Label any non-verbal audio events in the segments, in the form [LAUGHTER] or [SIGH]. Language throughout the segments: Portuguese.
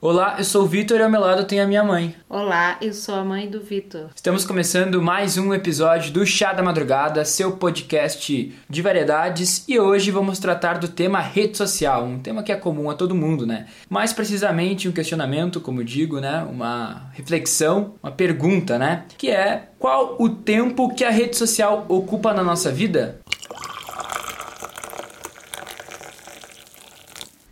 Olá, eu sou o Vitor e ao meu lado tem a minha mãe. Olá, eu sou a mãe do Vitor. Estamos começando mais um episódio do Chá da Madrugada, seu podcast de variedades, e hoje vamos tratar do tema rede social, um tema que é comum a todo mundo, né? Mais precisamente um questionamento, como digo, né? Uma reflexão, uma pergunta, né? Que é qual o tempo que a rede social ocupa na nossa vida?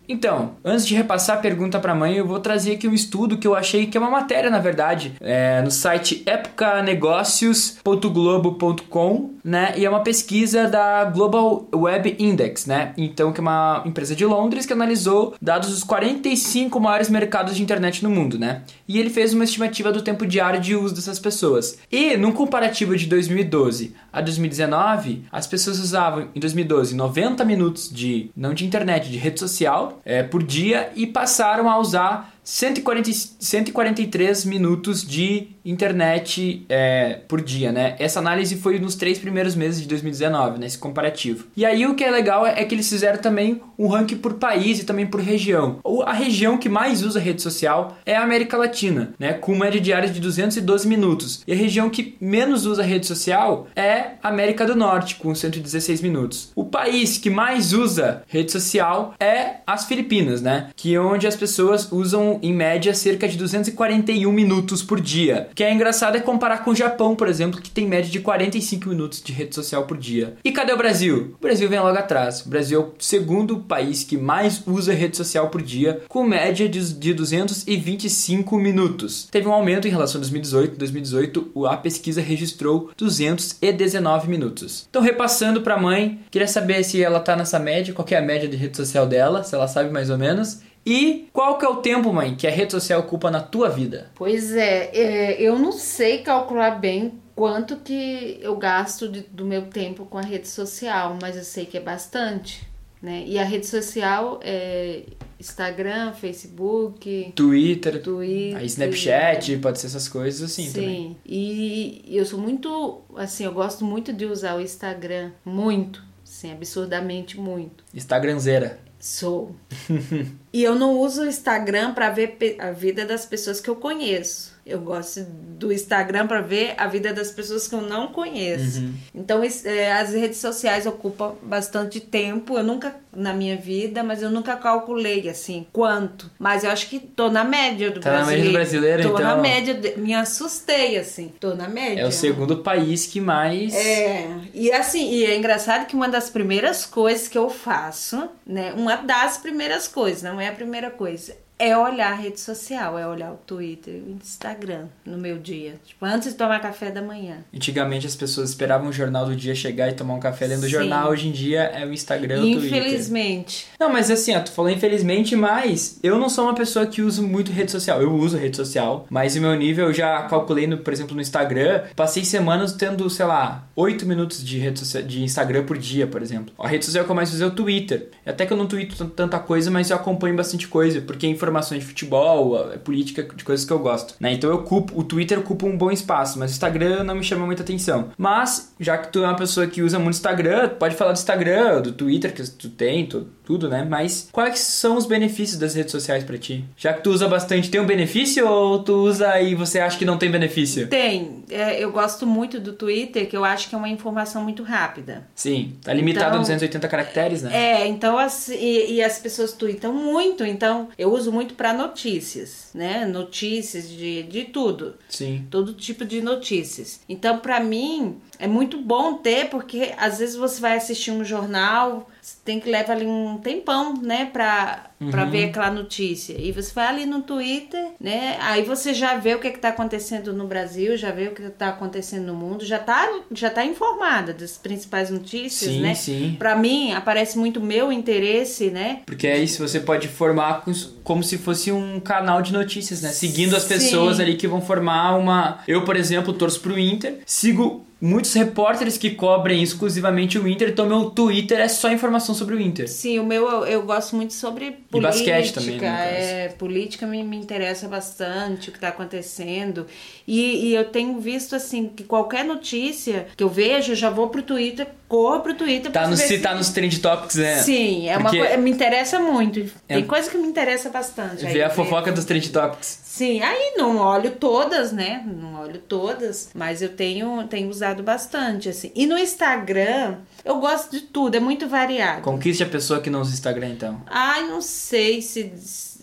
Então, antes de repassar a pergunta para a mãe, eu vou trazer aqui um estudo que eu achei que é uma matéria, na verdade, é, no site epocanegócios.globo.com, né? E é uma pesquisa da Global Web Index, né? Então, que é uma empresa de Londres que analisou dados dos 45 maiores mercados de internet no mundo, né? E ele fez uma estimativa do tempo diário de uso dessas pessoas. E, num comparativo de 2012 a 2019, as pessoas usavam em 2012 90 minutos de não de internet, de rede social é, por dia e passaram a usar 140, 143 minutos de internet é, por dia, né? Essa análise foi nos três primeiros meses de 2019, nesse comparativo. E aí o que é legal é que eles fizeram também um ranking por país e também por região. A região que mais usa rede social é a América Latina, né? Com média diária de 212 minutos. E a região que menos usa rede social é a América do Norte, com 116 minutos. O país que mais usa rede social é as Filipinas, né? Que é onde as pessoas usam em média cerca de 241 minutos por dia. Que é engraçado é comparar com o Japão, por exemplo, que tem média de 45 minutos de rede social por dia. E cadê o Brasil? O Brasil vem logo atrás. O Brasil é o segundo país que mais usa rede social por dia, com média de 225 minutos. Teve um aumento em relação a 2018. Em 2018, a pesquisa registrou 219 minutos. Então, repassando para a mãe, queria saber se ela tá nessa média, qual é a média de rede social dela, se ela sabe mais ou menos. E qual que é o tempo, mãe, que a rede social ocupa na tua vida? Pois é, é eu não sei calcular bem quanto que eu gasto de, do meu tempo com a rede social, mas eu sei que é bastante, né? E a rede social é Instagram, Facebook, Twitter, Twitter, aí Snapchat, pode ser essas coisas assim Sim. também. Sim. E eu sou muito, assim, eu gosto muito de usar o Instagram, muito, sim, absurdamente muito. Instagramzeira. Sou. [LAUGHS] e eu não uso o Instagram para ver a vida das pessoas que eu conheço. Eu gosto do Instagram para ver a vida das pessoas que eu não conheço. Uhum. Então, é, as redes sociais ocupam bastante tempo. Eu nunca, na minha vida, mas eu nunca calculei assim quanto. Mas eu acho que tô na média do tá brasileiro. na média do brasileiro, tô então. Tô na média, me assustei assim. Tô na média. É o segundo país que mais. É. E assim, e é engraçado que uma das primeiras coisas que eu faço, né? Uma das primeiras coisas, não é a primeira coisa, é olhar a rede social, é olhar o Twitter, o Instagram no meu dia. Tipo, antes de tomar café da manhã. Antigamente as pessoas esperavam o jornal do dia chegar e tomar um café lendo o jornal. Hoje em dia é o Instagram, o Twitter. Infelizmente. Não, mas assim, ó, tu falou infelizmente, mas eu não sou uma pessoa que usa muito rede social. Eu uso rede social, mas o meu nível eu já calculei, no, por exemplo, no Instagram. Passei semanas tendo, sei lá, 8 minutos de, rede social, de Instagram por dia, por exemplo. A rede social que eu mais uso é o Twitter. Até que eu não tweeto tanta coisa, mas eu acompanho bastante coisa, porque informação informações de futebol, é política, de coisas que eu gosto, né? Então eu culpo, o Twitter ocupa um bom espaço, mas o Instagram não me chama muita atenção. Mas, já que tu é uma pessoa que usa muito Instagram, pode falar do Instagram, do Twitter que tu tem, tu, tudo, né? Mas quais são os benefícios das redes sociais para ti? Já que tu usa bastante, tem um benefício ou tu usa e você acha que não tem benefício? Tem. É, eu gosto muito do Twitter, que eu acho que é uma informação muito rápida. Sim, tá limitado então, a 280 caracteres, né? É, então as, e, e as pessoas tweetam muito, então eu uso muito para notícias, né? Notícias de, de tudo. Sim. Todo tipo de notícias. Então, para mim, é muito bom ter, porque às vezes você vai assistir um jornal, tem que levar ali um tempão, né, pra, uhum. Pra ver aquela notícia. E você vai ali no Twitter, né, aí você já vê o que, é que tá acontecendo no Brasil, já vê o que tá acontecendo no mundo, já tá, já tá informada das principais notícias, sim, né. Sim, Pra mim, aparece muito meu interesse, né. Porque aí você pode formar como se fosse um canal de notícias, né, seguindo as pessoas sim. ali que vão formar uma... Eu, por exemplo, torço pro Inter, sigo muitos repórteres que cobrem exclusivamente o Inter, então meu Twitter é só informação sobre o Inter. Sim, o meu eu, eu gosto muito sobre política. E basquete também, né, É, política me, me interessa bastante o que está acontecendo. E, e eu tenho visto assim que qualquer notícia que eu vejo, eu já vou pro Twitter corro pro Twitter Tá pra no, se se tá nos trend topics, né? Sim, é Porque- uma coisa. Me interessa muito. Tem É- coisa que me interessa bastante. Ver a fofoca dos trend topics. Sim, aí não olho todas, né? Não olho todas, mas eu tenho, tenho usado bastante, assim. E no Instagram, eu gosto de tudo, é muito variado. Conquiste a pessoa que não usa Instagram, então. Ai, não sei se.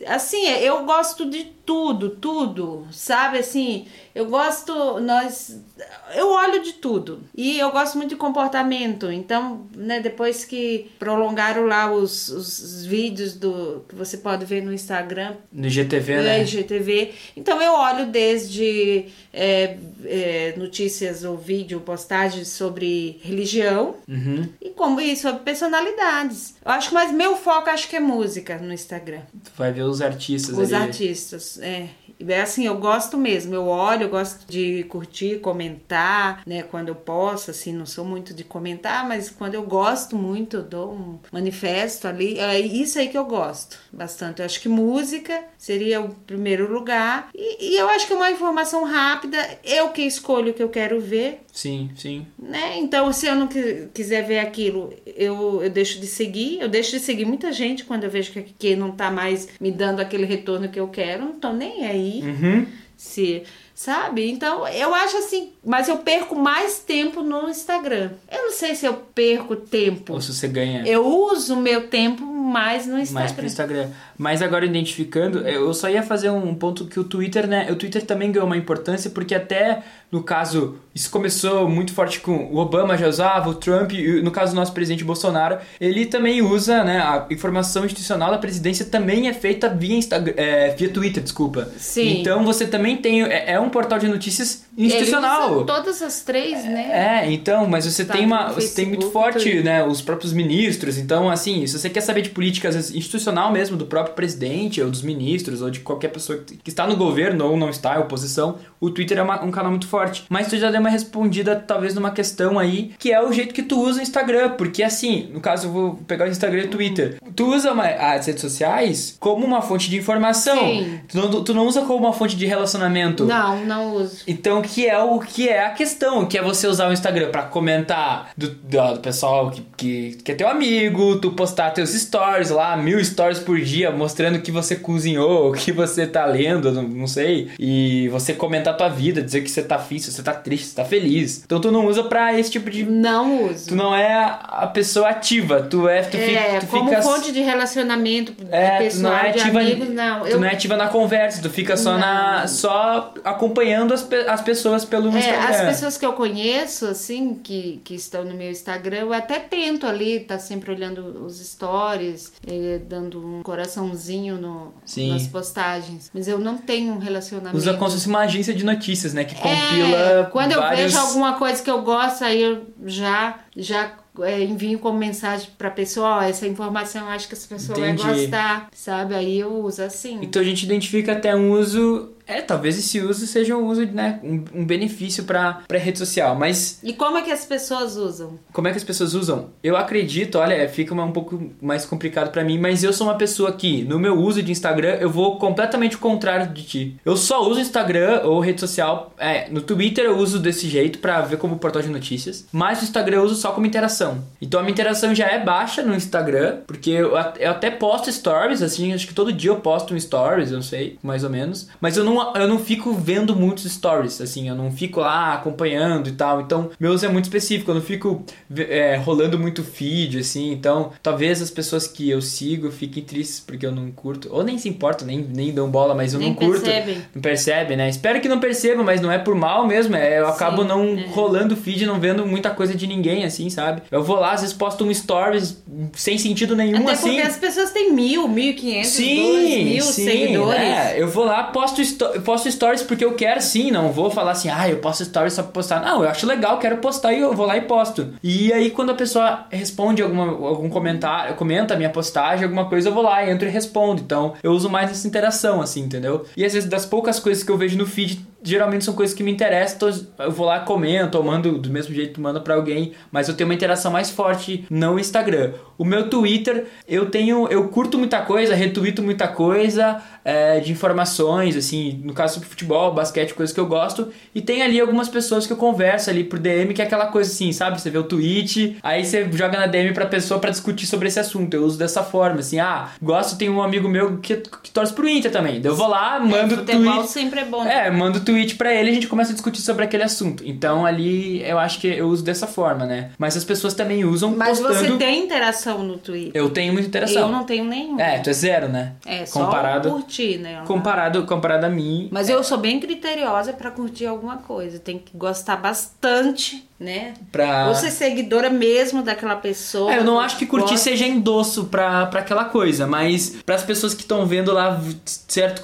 Assim, eu gosto de tudo, tudo, sabe? Assim, eu gosto. Nós. Eu olho de tudo. E eu gosto muito de comportamento. Então, né, depois que prolongaram lá os, os vídeos do que você pode ver no Instagram, No GTV, do né? IGTV. Então eu olho desde é, é, notícias ou vídeo, postagens sobre religião Uhum. e como e sobre personalidades. Eu acho que mais meu foco acho que é música no Instagram. Tu vai ver os artistas Os ali. artistas, é. É assim, eu gosto mesmo, eu olho, eu gosto de curtir, comentar, né, quando eu posso, assim, não sou muito de comentar, mas quando eu gosto muito, eu dou um manifesto ali, é isso aí que eu gosto bastante. Eu acho que música seria o primeiro lugar, e, e eu acho que é uma informação rápida, eu que escolho o que eu quero ver, Sim, sim. né? Então, se eu não qui- quiser ver aquilo, eu, eu deixo de seguir. Eu deixo de seguir muita gente quando eu vejo que, que não tá mais me dando aquele retorno que eu quero. Não tô nem aí. Uhum. Se, sabe? Então, eu acho assim. Mas eu perco mais tempo no Instagram. Eu não sei se eu perco tempo. Ou se você ganha Eu uso o meu tempo mais no mais pro Instagram. Instagram. Mas agora identificando, eu só ia fazer um ponto que o Twitter, né? O Twitter também ganhou uma importância porque até no caso, isso começou muito forte com o Obama já usava, o Trump, e no caso do nosso presidente Bolsonaro, ele também usa, né? A informação institucional da presidência também é feita via Instagram, é, via Twitter, desculpa. Sim. Então você também tem é, é um portal de notícias institucional. todas as três, né? É, então, mas você Tá tem uma. Você tem muito forte, né? Os próprios ministros. Então, assim, se você quer saber de política, às vezes, institucional mesmo, do próprio presidente, ou dos ministros, ou de qualquer pessoa que que está no governo ou não está, em oposição, o Twitter é uma- um canal muito forte. Mas tu já deu uma respondida, talvez, numa questão aí, que é o jeito que tu usa o Instagram. Porque assim, no caso, eu vou pegar o Instagram e o Twitter. Tu usa uma- as redes sociais como uma fonte de informação. Sim. Tu não, tu não usa como uma fonte de relacionamento. Não, não uso. Então, que é o que é a questão, que é você usar o Instagram pra comentar do, do, do pessoal que, que, que é teu amigo, tu postar teus stories lá, mil stories por dia, mostrando que você cozinhou, o [LAUGHS] que você tá lendo, não, não sei, e você comentar tua vida, dizer que você tá feliz, você tá triste, você tá feliz. Então tu não usa pra esse tipo de. Não uso. Tu não é a pessoa ativa, tu é. Tu é, fica, tu como fica fonte de relacionamento é, pessoal, não é ativa, amigos, não. tu Eu, não é ativa na conversa, tu fica só na Não. só acompanhando as, pe- as pessoas pelo é, Instagram. as pessoas que eu conheço, assim, que, que estão no meu Instagram, eu até tento ali, tá sempre olhando os stories, eh, dando um coraçãozinho no, Sim. nas postagens. Mas eu não tenho um relacionamento. Usa como se fosse uma agência de notícias, né? Que É, compila quando eu vários... vejo alguma coisa que eu gosto, aí eu já, já é, envio como mensagem pra pessoa, ó, essa informação eu acho que essa pessoa Entendi. vai gostar, sabe? Aí eu uso assim. Então a gente identifica até um uso... É, talvez esse uso seja um uso, né? Um, um benefício pra, pra rede social. Mas E como é que as pessoas usam? como é que as pessoas usam? Eu acredito, olha, fica um pouco mais complicado pra mim, mas eu sou uma pessoa que, no meu uso de Instagram, eu vou completamente o contrário de ti. Eu só uso Instagram ou rede social. É, no Twitter eu uso desse jeito pra ver como portal de notícias, mas no Instagram eu uso só como interação. Então a minha interação já é baixa no Instagram, porque eu, eu até posto stories, assim, acho que todo dia eu posto um stories, eu não sei, mais ou menos, mas eu não, eu não fico vendo muitos stories, assim, eu não fico lá acompanhando e tal. Então, meu uso é muito específico, eu não fico é, rolando muito feed, assim. Então, talvez as pessoas que eu sigo fiquem tristes porque eu não curto, ou nem se importam, nem, nem dão bola, mas eu Nem não curto. percebem. Não percebe, né? Espero que não perceba, mas não é por mal mesmo. É, eu Sim, acabo não é. rolando feed, não vendo muita coisa de ninguém, assim, sabe? Eu vou lá, às vezes posto um stories sem sentido nenhum, Até assim. porque as pessoas têm mil, mil e quinhentos, dois mil sim, seguidores. é, eu vou lá, posto, sto- posto stories porque eu quero sim, não vou falar assim, ah, eu posto stories só pra postar. Não, eu acho legal, quero postar e eu vou lá e posto. E aí quando a pessoa responde alguma, algum comentário, comenta a minha postagem, alguma coisa, eu vou lá, entro e respondo. Então eu uso mais essa interação, assim, entendeu? E às vezes das poucas coisas que eu vejo no feed geralmente são coisas que me interessam, então eu vou lá, comento, ou mando do mesmo jeito que manda pra alguém, mas eu tenho uma interação mais forte no Instagram. O meu Twitter, eu tenho, eu curto muita coisa, retuito muita coisa é, de informações, assim, no caso sobre futebol, basquete, coisas que eu gosto, e tem ali algumas pessoas que eu converso ali por DM, que é aquela coisa assim, sabe? Você vê o tweet, aí você joga na DM pra pessoa para discutir sobre esse assunto. Eu uso dessa forma, assim, ah, gosto, tem um amigo meu que, que torce pro Inter também. Eu vou lá, mando é, tweet. sempre é bom. É, mando tweet pra ele e a gente começa a discutir sobre aquele assunto. Então ali eu acho que eu uso dessa forma, né? Mas as pessoas também usam Mas postando... você tem interação no Twitter? Eu tenho muita interação. Eu não tenho nenhum. É, tu é zero, né? É, só comparado, curtir, né? Comparado, comparado a mim. Mas é. eu sou bem criteriosa para curtir alguma coisa. Tem que gostar bastante né? Pra... Ou ser seguidora mesmo daquela pessoa. É, eu não acho que curtir gosta. seja endosso pra, pra aquela coisa, mas para as pessoas que estão vendo lá certo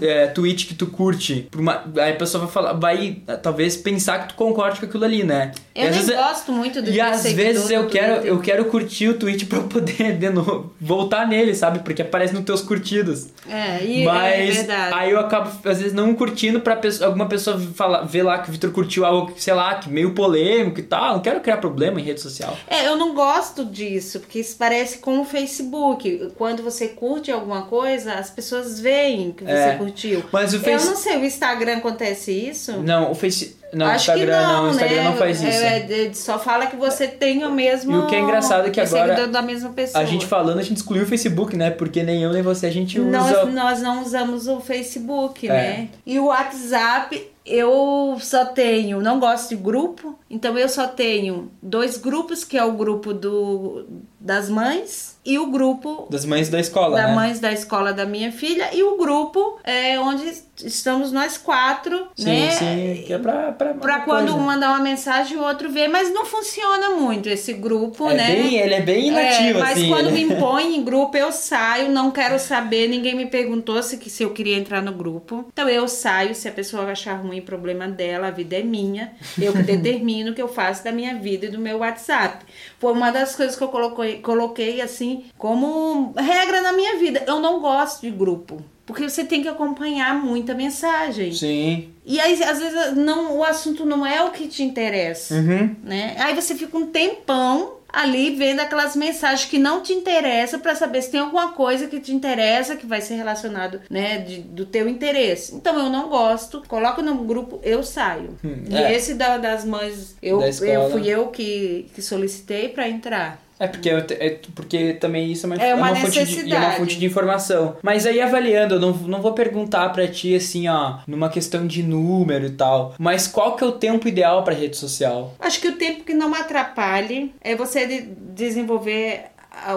é, tweet que tu curte, uma, aí a pessoa vai falar, vai talvez pensar que tu concorde com aquilo ali, né? Eu nem é gosto muito do E às vezes eu quero, eu quero curtir o tweet [LAUGHS] pra eu poder de novo voltar nele, sabe? Porque aparece nos teus curtidos. É, e mas é verdade. aí eu acabo às vezes não curtindo pra pessoa, alguma pessoa falar, ver lá que o Victor curtiu algo, sei lá, que meio polêmico e tal. Não quero criar problema em rede social. É, eu não gosto disso, porque isso parece com o Facebook. Quando você curte alguma coisa, as pessoas veem que você é, curtiu. Mas o face... Eu não sei, o Instagram acontece isso? Não, o Face. Não, Acho Instagram não, não, o Instagram né? não faz isso. É, é, só fala que você tem o mesmo. E o que é engraçado é que agora. da mesma pessoa. A gente falando, a gente excluiu o Facebook, né? Porque nem eu nem você a gente usa. Nós, nós não usamos o Facebook, é. né? E o WhatsApp eu só tenho, não gosto de grupo, então eu só tenho dois grupos, que é o grupo do, das mães e o grupo das mães da escola, das né? mães da escola da minha filha e o grupo é onde estamos nós quatro, sim, né? Sim, que é pra pra, pra quando um mandar uma mensagem o outro vê, mas não funciona muito esse grupo, é né? Bem, ele é bem inativo é, mas assim. quando ele... me [LAUGHS] impõe em grupo eu saio, não quero saber, ninguém me perguntou se se eu queria entrar no grupo. Então eu saio, se a pessoa achar ruim, problema dela, a vida é minha. Eu que [LAUGHS] determino que eu faço da minha vida e do meu WhatsApp. Foi uma das coisas que eu coloquei, coloquei assim como regra na minha vida. Eu não gosto de grupo. Porque você tem que acompanhar muita mensagem. Sim. E aí, às vezes, não, o assunto não é o que te interessa. Uhum. Né? Aí você fica um tempão ali vendo aquelas mensagens que não te interessam para saber se tem alguma coisa que te interessa que vai ser relacionado, né, de, do teu interesse. Então eu não gosto, coloco no grupo, eu saio. Hum, e é. esse da, das mães, eu, eu fui eu que, que solicitei para entrar. É porque, é porque também isso é uma, é uma, é uma fonte de, é uma fonte de informação. Mas aí avaliando, eu não, não vou perguntar para ti assim, ó, numa questão de número e tal. Mas qual que é o tempo ideal para rede social? Acho que o tempo que não atrapalhe é você de desenvolver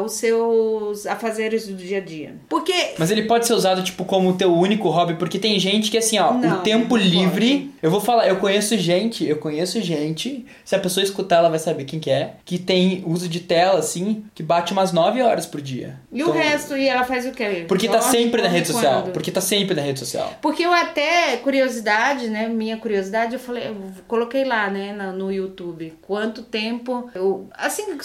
os seus afazeres do dia a dia. Porque. Mas ele pode ser usado, tipo, como teu único hobby, porque tem gente que, assim, ó, não, o tempo livre. Pode. Eu vou falar, eu conheço gente, eu conheço gente, se a pessoa escutar, ela vai saber quem que é, que tem uso de tela, assim, que bate umas 9 horas por dia. E então, o resto, e ela faz o quê? Porque tá sempre na rede social. Quando? Porque tá sempre na rede social. Porque eu até, curiosidade, né? Minha curiosidade, eu falei, eu coloquei lá, né, no YouTube, quanto tempo eu. Assim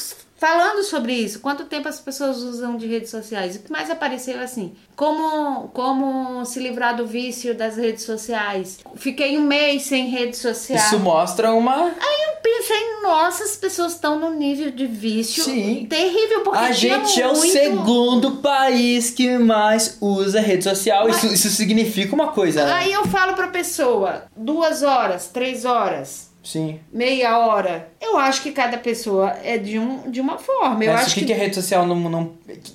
falando sobre isso, quanto tempo as pessoas usam de redes sociais? O que mais apareceu assim? Como, como se livrar do vício das redes sociais? Fiquei um mês sem rede social. Isso mostra uma. Aí eu pensei, nossa, as pessoas estão no nível de vício Sim. terrível. Porque a gente é o segundo país que mais usa rede social. Mas... Isso, isso significa uma coisa. Né? Aí eu falo pra pessoa, duas horas, três horas Sim. Meia hora. Eu acho que cada pessoa é de, um, de uma forma. Eu Mas acho o que, que a rede social não, não.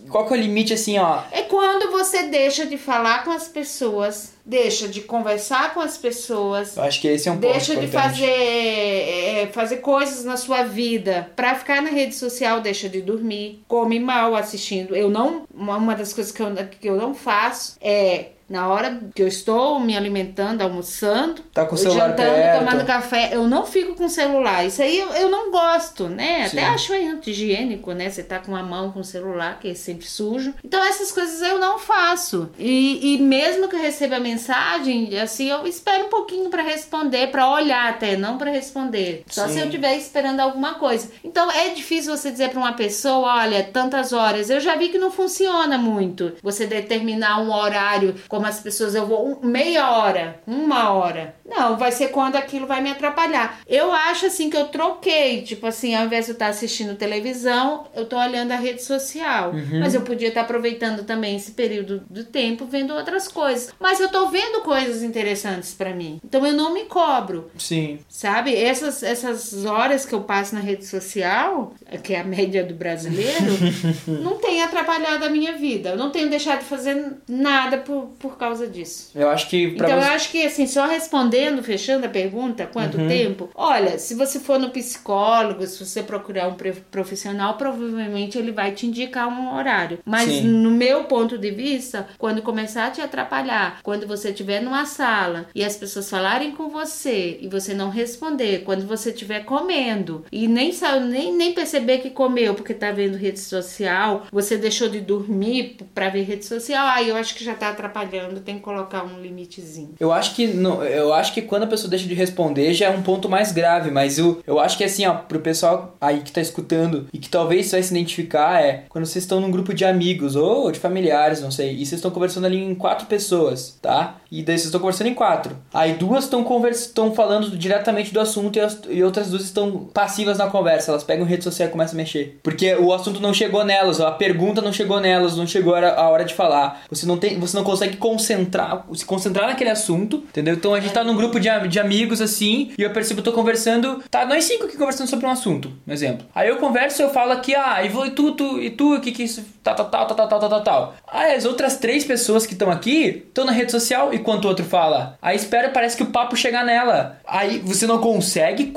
Qual que é o limite assim, ó? É quando você deixa de falar com as pessoas, deixa de conversar com as pessoas. Eu acho que esse é um Deixa de fazer, é, fazer coisas na sua vida. Pra ficar na rede social, deixa de dormir, come mal assistindo. Eu não. Uma das coisas que eu, que eu não faço é na hora que eu estou me alimentando, almoçando, tá com o celular jantando, perto. tomando café, eu não fico com o celular. Isso aí eu, eu não gosto, né? Sim. Até acho anti-higiênico, né? Você tá com a mão com o celular, que é sempre sujo. Então essas coisas eu não faço. E, e mesmo que eu receba a mensagem, assim, eu espero um pouquinho para responder, para olhar até, não para responder. Só Sim. se eu estiver esperando alguma coisa. Então é difícil você dizer para uma pessoa, olha, tantas horas. Eu já vi que não funciona muito. Você determinar um horário como as pessoas, eu vou meia hora, uma hora. Não, vai ser quando aquilo vai me atrapalhar. Eu acho assim que eu troquei, tipo assim, ao invés de eu estar assistindo televisão, eu tô olhando a rede social. Uhum. Mas eu podia estar aproveitando também esse período do tempo vendo outras coisas. Mas eu tô vendo coisas interessantes para mim. Então eu não me cobro. Sim. Sabe? Essas, essas horas que eu passo na rede social, que é a média do brasileiro, [LAUGHS] não tem atrapalhado a minha vida. Eu não tenho deixado de fazer nada por, por causa disso. Eu acho que. Então você... eu acho que, assim, só respondendo, fechando a pergunta, quanto uhum. tempo? Olha, se você for no psicólogo, se você procurar um profissional, provavelmente ele vai te indicar um horário. Mas Sim. no meu ponto de vista, quando começar a te atrapalhar, quando você estiver numa sala e as pessoas falarem com você e você não responder, quando você estiver comendo e nem, nem, nem perceber que comeu porque tá vendo rede social, você deixou de dormir para ver rede social, aí eu acho que já tá atrapalhando, tem que colocar um limitezinho. Eu acho que no, eu acho que quando a pessoa deixa de responder já é um ponto mais grave, mas eu, eu acho que assim, ó, pro pessoal aí que tá escutando e que talvez vai se identificar é quando vocês estão num grupo de amigos ou de familiares, não sei, e vocês estão conversando ali em quatro pessoas, tá? E daí vocês estão conversando em quatro. Aí duas estão estão falando diretamente do assunto e, as, e outras duas estão passivas na conversa. Elas pegam rede social e começam a mexer. Porque o assunto não chegou nelas, a pergunta não chegou nelas, não chegou a hora de falar. Você não tem, você não consegue concentrar, se concentrar naquele assunto, entendeu? Então a gente tá num grupo de, de amigos assim, e eu percebo que eu tô conversando, tá nós cinco aqui conversando sobre um assunto, um exemplo. Aí eu converso, eu falo aqui, ah, e vou e tu, tu e tu, o que que isso tal, tal, tal, tal, tal, tal, tal, tal. Aí as outras três pessoas que estão aqui estão na rede social enquanto o outro fala. Aí espera, parece que o papo chegar nela. Aí você não consegue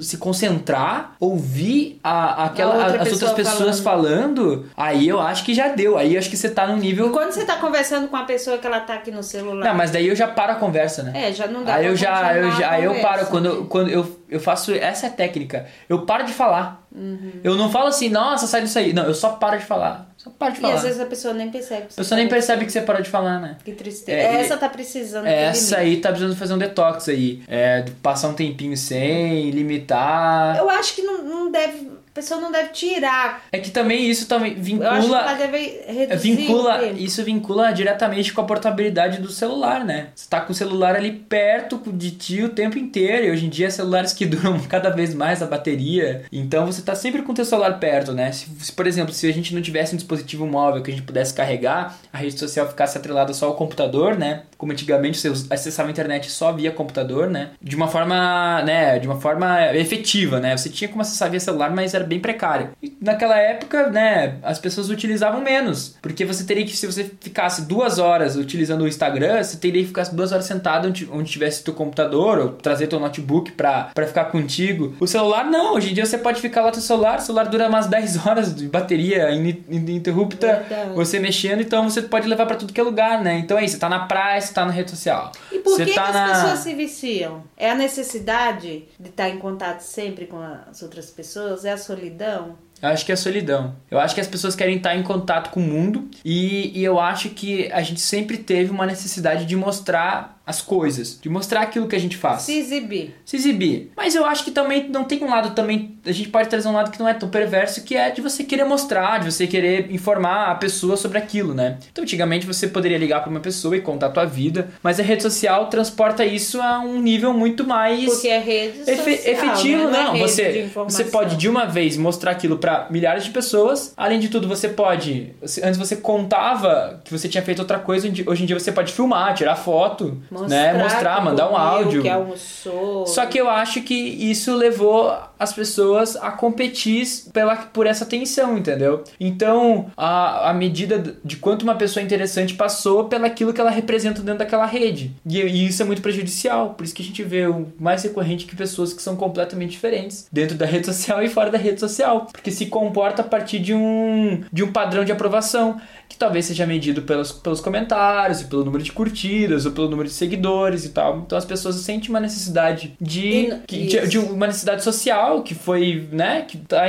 se concentrar, ouvir a, aquela, a outra as outras pessoas falando. falando. Aí eu acho que já deu. Aí eu acho que você tá no nível. Quando você tá conversando com a pessoa que ela tá aqui no celular. Não, mas daí eu já paro a conversa, né? É, já não dá Aí eu já, eu já, aí eu paro quando eu, quando eu, eu faço essa é técnica. Eu paro de falar. Uhum. Eu não falo assim, nossa, sai disso aí. Não, eu só paro de falar. Só para de falar. E às vezes a pessoa nem percebe. a pessoa nem percebe que você parou de falar, né? Que tristeza. É, essa tá precisando. Essa aí tá precisando fazer um detox aí. É, passar um tempinho sem, limitar. Eu acho que não, não deve a pessoa não deve tirar. É que também isso também vincula. Eu acho que ela deve reduzir. Vincula, isso vincula diretamente com a portabilidade do celular, né? Você tá com o celular ali perto de ti o tempo inteiro. E hoje em dia, celulares que [LAUGHS] duram cada vez mais a bateria. Então você tá sempre com o teu celular perto, né? Se, se, por exemplo, se a gente não tivesse um dispositivo móvel que a gente pudesse carregar, a rede social ficasse atrelada só ao computador, né? Como antigamente você acessava a internet só via computador, né? De uma forma, né? De uma forma efetiva, né? Você tinha como acessar via celular, mas era bem precária. E naquela época, né, as pessoas utilizavam menos, porque você teria que, se você ficasse duas horas utilizando o Instagram, você teria que ficar duas horas sentado onde, onde tivesse teu computador ou trazer teu notebook pra, pra ficar contigo. O celular não, hoje em dia você pode ficar lá no celular, o celular dura umas 10 [LAUGHS] horas de bateria ininterrupta, você mexendo, então você pode levar para tudo que é lugar, né? Então é isso, você tá na praia, você tá na rede social. E por que, tá que as pessoas se viciam? É a necessidade de estar em contato sempre com as outras pessoas? É a solidão? Eu acho que é a solidão. Eu acho que as pessoas querem estar em contato com o mundo e, e eu acho que a gente sempre teve uma necessidade de mostrar as coisas, de mostrar aquilo que a gente faz. Se exibir. Se exibir. Mas eu acho que também não tem um lado também, a gente pode trazer um lado que não é tão perverso, que é de você querer mostrar, de você querer informar a pessoa sobre aquilo, né? Então, antigamente você poderia ligar para uma pessoa e contar a tua vida, mas a rede social transporta isso a um nível muito mais Porque é rede social, efetivo, né? não, é você você pode de uma vez mostrar aquilo para milhares de pessoas. Além de tudo, você pode, antes você contava que você tinha feito outra coisa, hoje em dia você pode filmar, tirar foto mostrar, né? Mostrar, mandar um áudio. Que almoçou. Só que eu acho que isso levou as pessoas a competir pela, por essa atenção, entendeu? Então, a, a medida de quanto uma pessoa interessante passou pelaquilo que ela representa dentro daquela rede. E, e isso é muito prejudicial. Por isso que a gente vê o mais recorrente que pessoas que são completamente diferentes dentro da [LAUGHS] rede social e fora da rede social. Porque se comporta a partir de um, de um padrão de aprovação que talvez seja medido pelos, pelos comentários, e pelo número de curtidas, ou pelo número de seguidores e tal. Então as pessoas sentem uma necessidade de, de, de, uma necessidade social que foi, né, que está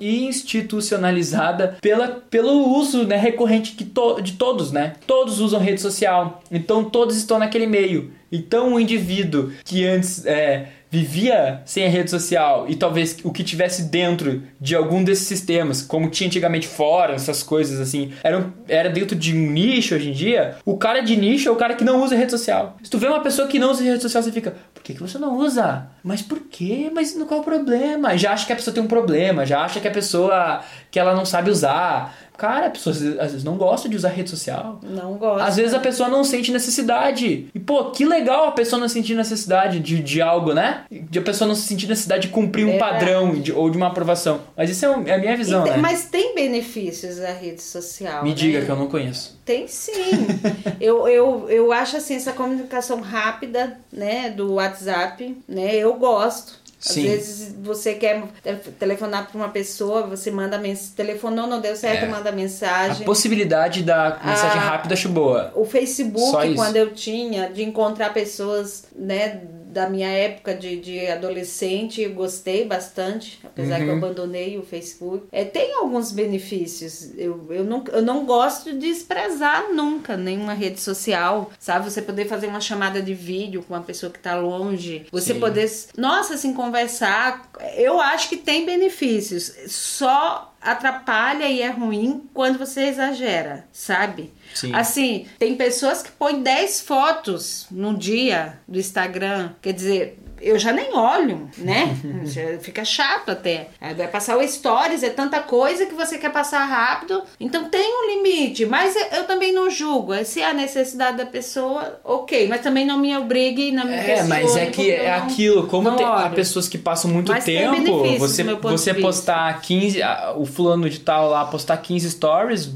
institucionalizada pela, pelo uso né, recorrente que to, de todos, né? Todos usam rede social, então todos estão naquele meio. Então o indivíduo que antes é, vivia sem a rede social e talvez o que tivesse dentro de algum desses sistemas, como tinha antigamente fora, essas coisas assim, era, era dentro de um nicho hoje em dia, o cara de nicho é o cara que não usa rede social. Se tu vê uma pessoa que não usa rede social, você fica, por que, que você não usa? Mas por quê? Mas qual é o problema? Já acha que a pessoa tem um problema, já acha que a pessoa que ela não sabe usar. Cara, a pessoa às vezes não gosta de usar rede social. Não gosta. Às vezes a pessoa não sente necessidade. E, pô, que legal a pessoa não sentir necessidade de, de algo, né? De a pessoa não sentir necessidade de cumprir um É padrão de- ou de uma aprovação. Mas isso é, um- é a minha visão, tem- né? Mas tem benefícios a rede social. Me né? diga que eu não conheço. Tem sim. [LAUGHS] eu, eu, eu acho assim, essa comunicação rápida, né, do WhatsApp, né, eu gosto. Às Sim. vezes você quer te- telefonar para uma pessoa, você manda mensagem, telefonou, não deu certo, É. manda A mensagem. possibilidade da mensagem Ah, rápida acho boa. O Facebook, quando eu tinha, de encontrar pessoas, né, da minha época de, de adolescente, eu gostei bastante, apesar Uhum. que eu abandonei o Facebook. É, tem alguns benefícios. Eu, eu, não, eu não gosto de desprezar nunca nenhuma rede social, sabe? Você poder fazer uma chamada de vídeo com uma pessoa que tá longe, você Sim. poder, nossa, assim, conversar. Eu acho que tem benefícios. Só atrapalha e é ruim quando você exagera, sabe? Sim. Assim, tem pessoas que põem 10 fotos no dia do Instagram. Quer dizer, eu já nem olho, né? [LAUGHS] Já Fica chato até. Aí Vai passar o stories, é tanta coisa que você quer passar rápido. Então tem um limite, mas eu- eu também não julgo. Se há necessidade da pessoa, ok. Mas também não me obrigue, não me É, mas é que é não- aquilo, como tem, há pessoas que passam muito Mas tem tempo, você, você postar 15, ah, o fulano de tal lá postar 15 stories,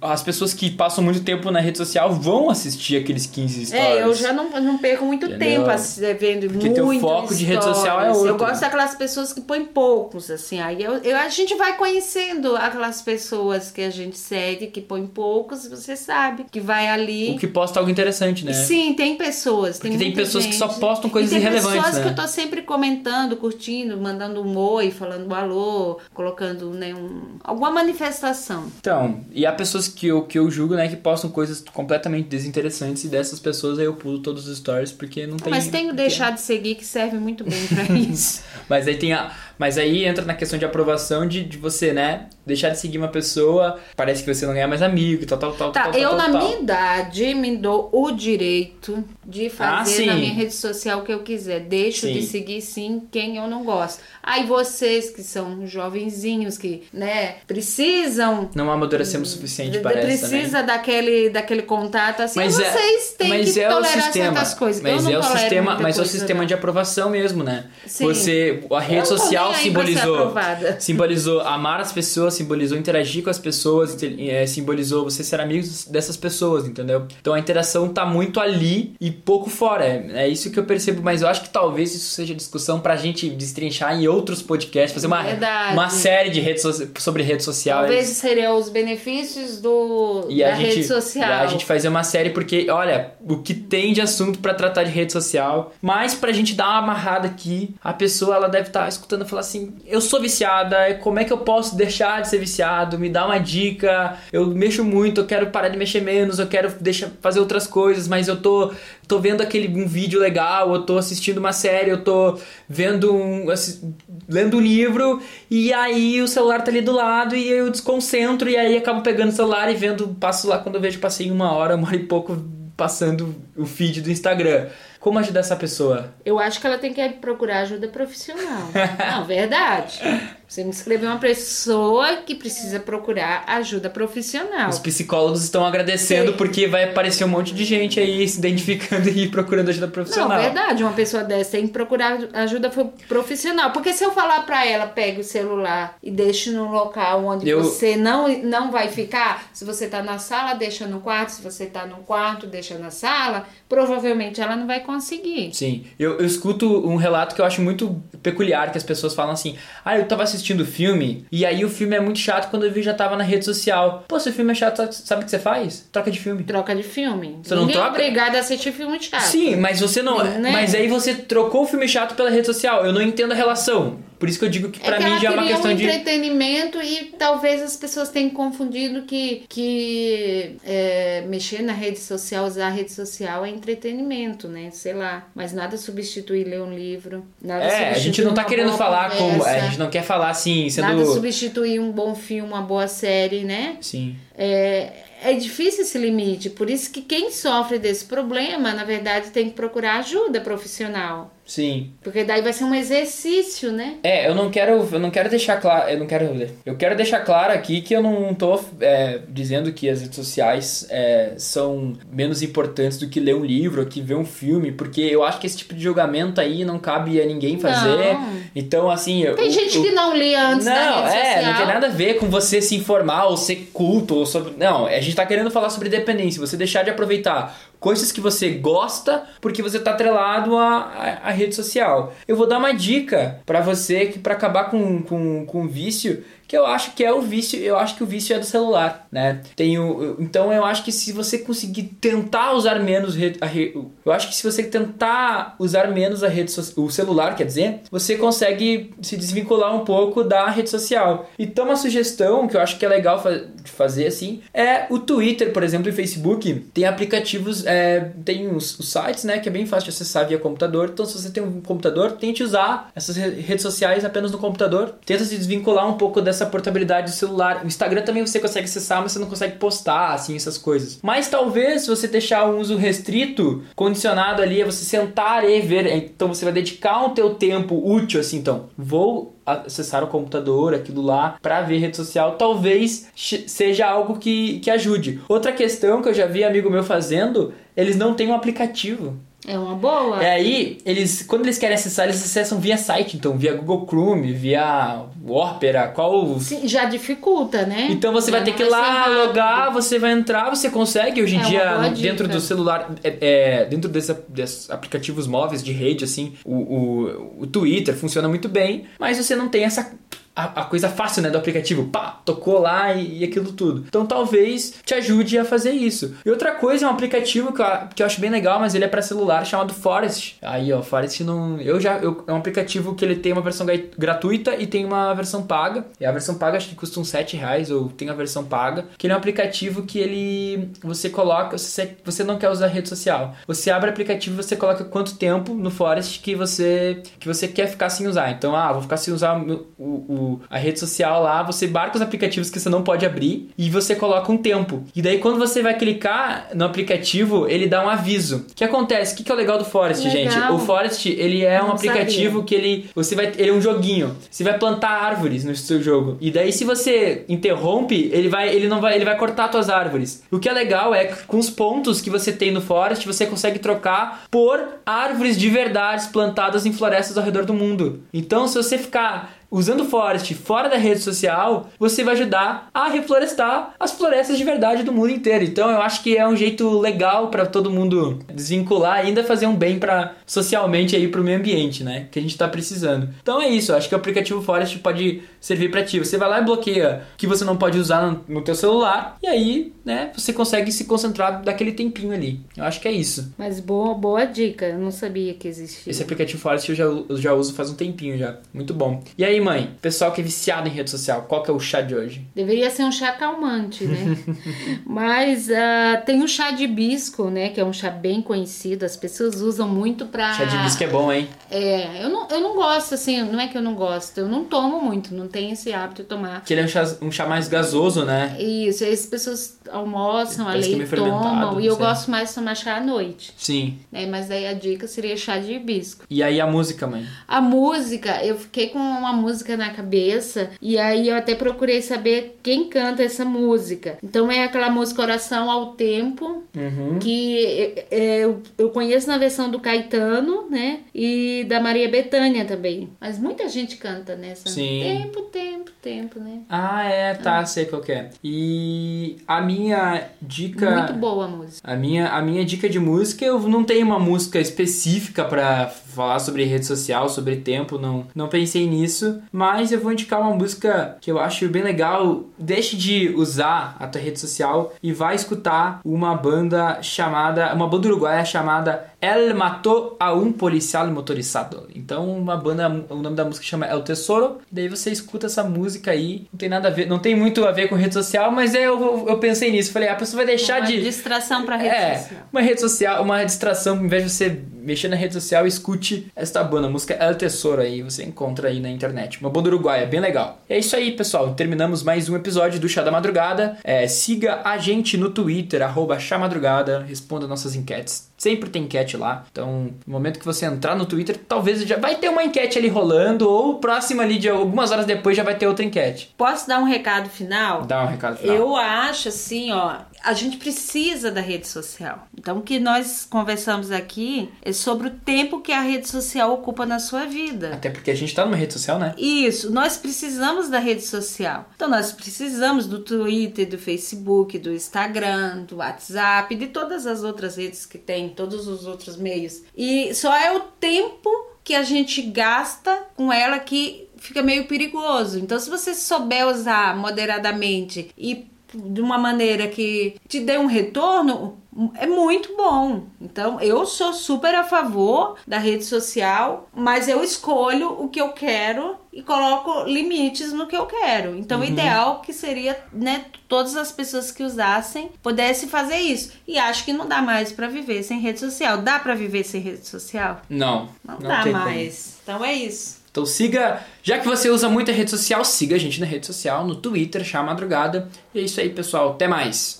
as pessoas que passam muito tempo na rede social vão assistir aqueles 15 stories. É, eu já não, não perco muito Entendeu? tempo assim, vendo Porque muito teu foco de rede social é stories. outro. Eu gosto daquelas pessoas que põem poucos, assim. Aí eu, eu- a gente vai conhecendo aquelas pessoas que a gente segue, que põem poucos, você sabe, que vai ali. O que posta algo interessante, né? Sim, tem pessoas. Tem, Porque tem pessoas que gente. só postam coisas e tem irrelevantes, pessoas né? que eu tô sempre comentando, curtindo, mandando um oi, falando um alô, colocando né, um, alguma manifestação. Então, e há pessoas que eu, que eu julgo, né, que postam coisas completamente desinteressantes e dessas pessoas aí eu pulo todos os stories porque não tem... Mas tenho deixado de seguir que serve muito bem pra [LAUGHS] isso. Mas aí tem a... Mas aí entra na questão de aprovação de, de você, né, deixar de seguir uma pessoa, parece que você não ganha mais amigo, tal, tal, tal, Tá, tal, eu tal, na tal. minha idade me dou o direito de fazer Ah, na minha rede social o que eu quiser. Deixo Sim. de seguir sim quem eu não gosto. Aí vocês que são jovenzinhos que, né, precisam Não amadurecemos o suficiente essa, precisa né? daquele daquele contato assim, Mas é- vocês têm mas que é o tolerar sistema, certas coisas. Mas eu não é o sistema, mas é o sistema de aprovação mesmo, né? Sim. Você, a rede social ser simbolizou, [LAUGHS] simbolizou amar as pessoas, simbolizou interagir com as pessoas, é, simbolizou você ser amigos dessas pessoas, entendeu? Então a interação tá muito ali e pouco fora. É, é isso que eu percebo, mas eu acho que talvez isso seja discussão pra gente destrinchar em outros podcasts, fazer uma, Verdade. uma série de redes so- sobre redes sociais. Talvez seriam os benefícios do E da gente, rede social. a gente fazer uma série porque, olha, o que tem de assunto pra tratar de rede social, mas pra gente dar uma amarrada aqui, a pessoa ela deve estar escutando e falar assim: eu sou viciada, como é que eu posso deixar de ser viciado? Me dá uma dica. Eu mexo muito, eu quero parar de mexer menos, eu quero deixar fazer outras coisas, mas eu tô tô vendo aquele um vídeo legal, eu tô assistindo uma série, eu tô vendo um assi- lendo um livro e aí o celular tá ali do lado e eu desconcentro e aí acabo pegando o celular e vendo, passo lá quando eu vejo passei uma hora, uma hora e pouco passando o feed do Instagram. Como ajudar essa pessoa? Eu acho que ela tem que procurar ajuda profissional. [LAUGHS] Não, verdade. Você me escreveu uma pessoa que precisa procurar ajuda profissional. Os psicólogos estão agradecendo Sim. porque vai aparecer um monte de gente aí se identificando [LAUGHS] e procurando ajuda Não, profissional. verdade, uma pessoa dessa tem que procurar ajuda profissional. Porque se eu falar pra ela, pegue o celular e deixe num local onde Eu- você não, não vai ficar, se você tá na sala, deixa no quarto, se você tá no quarto, deixa na sala, provavelmente ela não vai conseguir. Sim, eu, eu escuto um relato que eu acho muito peculiar, que as pessoas falam assim, ah, eu tava assistindo filme, e aí o filme é muito chato quando eu vi já tava na rede social. Pô, se o filme é chato, sabe o que você faz? Troca de filme. Troca de filme. Você não Ninguém troca? é obrigado a assistir filme chato. Sim, mas você não. Né? Mas aí você trocou o filme chato pela rede social. Eu não entendo a relação. Por isso que eu digo que É pra que mim já é uma questão um de. entretenimento e talvez as pessoas tenham confundido que, que é, mexer na rede social, usar a rede social é entretenimento, né? Sei lá. Mas nada substitui ler um livro. Nada É, a gente não tá querendo falar como. conversa, é, a gente não quer falar assim, sendo. Nada substitui um bom filme, uma boa série, né? Sim. É, é difícil esse limite, por isso que quem sofre desse problema, na verdade, tem que procurar ajuda profissional. Sim. Porque daí vai ser um exercício, né? É, eu não quero, eu não quero deixar claro, eu não quero, eu quero deixar claro aqui que eu não tô é, dizendo que as redes sociais é, são menos importantes do que ler um livro, ou que ver um filme, porque eu acho que esse tipo de julgamento aí não cabe a ninguém fazer. Não. Então, assim, eu- Tem o- gente o- que não lia antes da não, rede é, social. não tem nada a ver com você se informar ou ser culto ou sobre. Não, a gente tá querendo falar sobre dependência. Você deixar de aproveitar coisas que você gosta porque você tá atrelado à, à, à rede social. Eu vou dar uma dica pra você que para acabar com, com, com vício. Que eu acho que é o vício, eu acho que o vício é do celular, né? Tem o, então eu acho que se você conseguir tentar usar menos re- a re- eu acho que se você tentar usar menos a rede so- o celular, quer dizer, você consegue se desvincular um pouco da rede social. Então uma sugestão que eu acho que é legal fa- fazer assim é o Twitter, por exemplo, e Facebook tem aplicativos, é, tem os, os sites, né, que é bem fácil de acessar via computador. Então se você tem um computador, tente usar essas re- redes sociais apenas no computador. Tenta se desvincular um pouco dessa portabilidade do celular. O Instagram também você consegue acessar, mas você não consegue postar assim essas coisas. Mas talvez se você deixar um uso restrito, condicionado ali a você sentar e ver, então você vai dedicar um teu tempo útil assim, então, vou acessar o computador, aquilo lá, pra ver rede social, talvez seja algo que, que ajude. Outra questão que eu já vi amigo meu fazendo, eles não têm um aplicativo. É uma boa. E aí, eles, quando eles querem acessar, eles acessam via site, então via Google Chrome, via Opera, qual Sim, já dificulta, né? então você vai Já ter não que ir vai lá, logar, você vai entrar, você consegue hoje em É dia dentro dica. do celular, é, é, dentro desse, desses aplicativos móveis de rede, assim, o, o, o Twitter funciona muito bem, mas você não tem essa a, a coisa fácil, né, do aplicativo. Pá, tocou lá e, e aquilo tudo. Então talvez te ajude a fazer isso. E outra coisa é um aplicativo que eu, que eu acho bem legal, mas ele é para celular, chamado Forest. Aí, ó, Forest não... Eu já... eu- é um aplicativo que ele tem uma versão gratuita e tem uma versão paga. E a versão paga acho que custa uns 7 reais, ou tem a versão paga. Que ele é um aplicativo que ele... Você coloca... Você, você não quer usar rede social. Você abre o aplicativo você coloca quanto tempo no Forest que você, que você quer ficar sem usar. Então, ah, vou ficar sem usar o, o, o- a rede social lá. Você marca os aplicativos que você não pode abrir e você coloca um tempo. E daí, quando você vai clicar no aplicativo, ele dá um aviso. O que acontece? O que, que é o legal do Forest, Legal. gente? O Forest, ele é um aplicativo sabia. que ele você vai ele é um joguinho. Você vai plantar árvores no seu jogo. E daí se você interrompe, ele vai ele não vai ele vai cortar suas árvores. O que é legal é que com os pontos que você tem no Forest, você consegue trocar por árvores de verdade plantadas em florestas ao redor do mundo. Então, se você ficar usando Forest fora da rede social, você vai ajudar a reflorestar as florestas de verdade do mundo inteiro. Então eu acho que é um jeito legal para todo mundo desvincular e ainda fazer um bem para socialmente aí pro meio ambiente, né? Que a gente tá precisando. Então é isso, acho que o aplicativo Forest pode servir para ti. Você vai lá e bloqueia que você não pode usar no, no teu celular e aí, né, você consegue se concentrar daquele tempinho ali. Eu acho que é isso. Mas boa, boa dica. Eu não sabia que existia. Esse aplicativo Forest eu já, eu já uso faz um tempinho já. Muito bom. E aí, mãe? Pessoal que é viciado em rede social, qual que é o chá de hoje? Deveria ser um chá calmante, né? [LAUGHS] Mas ah, tem o chá de hibisco, né? Que é um chá bem conhecido. As pessoas usam muito pra. Chá de hibisco é bom, hein? É, eu não, eu não gosto, assim, não é que eu não gosto, eu não tomo muito, não tenho esse hábito de tomar. Que ele é um chá, um chá mais gasoso, né? Isso, aí as pessoas almoçam Parece é fermentado, tomam, e eu sei. gosto mais de tomar chá à noite, Sim. né? Mas daí a dica seria chá de hibisco. E aí a música, mãe? A música, eu fiquei com uma música na cabeça e aí eu até procurei saber quem canta essa música. Então é aquela música Oração ao Tempo, Uhum. que é, é, eu, eu conheço na versão do Caetano, né? E da Maria Bethânia também. Mas muita gente canta nessa. Sim. Tempo, tempo, tempo, né? Ah, é, tá, sei qual que é. E a minha dica. Muito boa a música. A minha, a minha dica de música, eu não tenho uma música específica pra falar sobre rede social, sobre tempo, não, não pensei nisso, mas eu vou indicar uma música que eu acho bem legal. Deixe de usar a tua rede social e vai escutar uma banda chamada, uma banda uruguaia chamada El Matou a um Policial Motorizado. Então, uma banda, o nome da música chama El Tesoro. Daí você escuta essa música aí, não tem nada a ver, não tem muito a ver com rede social, mas eu, eu pensei nisso. Falei, a pessoa vai deixar uma de. distração pra rede é, social. uma rede social, uma distração, em vez de você mexer na rede social, escute esta banda, a música El Tesoro aí, você encontra aí na internet. Uma banda uruguaia, bem legal. É isso aí, pessoal. Terminamos mais um episódio do Chá da Madrugada. É, siga a gente no Twitter, arroba Chá Madrugada, responda nossas enquetes. Sempre tem enquete lá. Então, no momento que você entrar no Twitter, talvez já vai ter uma enquete ali rolando, ou próxima ali de algumas horas depois já vai ter outra enquete. Posso dar um recado final? Dá um recado final. Eu acho assim, ó, a gente precisa da rede social. Então, o que nós conversamos aqui é sobre o tempo que a rede social ocupa na sua vida. Até porque a gente tá numa rede social, né? Isso, nós precisamos da rede social. Então, nós precisamos do Twitter, do Facebook, do Instagram, do WhatsApp, de todas as outras redes que tem, todos os outros meios. E só é o tempo que a gente gasta com ela que fica meio perigoso. Então, se você souber usar moderadamente e de uma maneira que te dê um retorno, é muito bom. Então, eu sou super a favor da rede social, mas eu escolho o que eu quero e coloco limites no que eu quero. Então, o ideal que seria, né, todas as pessoas que usassem pudessem fazer isso. E acho que não dá mais para viver sem rede social. Dá para viver sem rede social? Não. Não, não dá tem como. mais. Então é isso. Então siga, já que você usa muita rede social, siga a gente na rede social, no Twitter, Chá Madrugada. E é isso aí, pessoal. Até mais.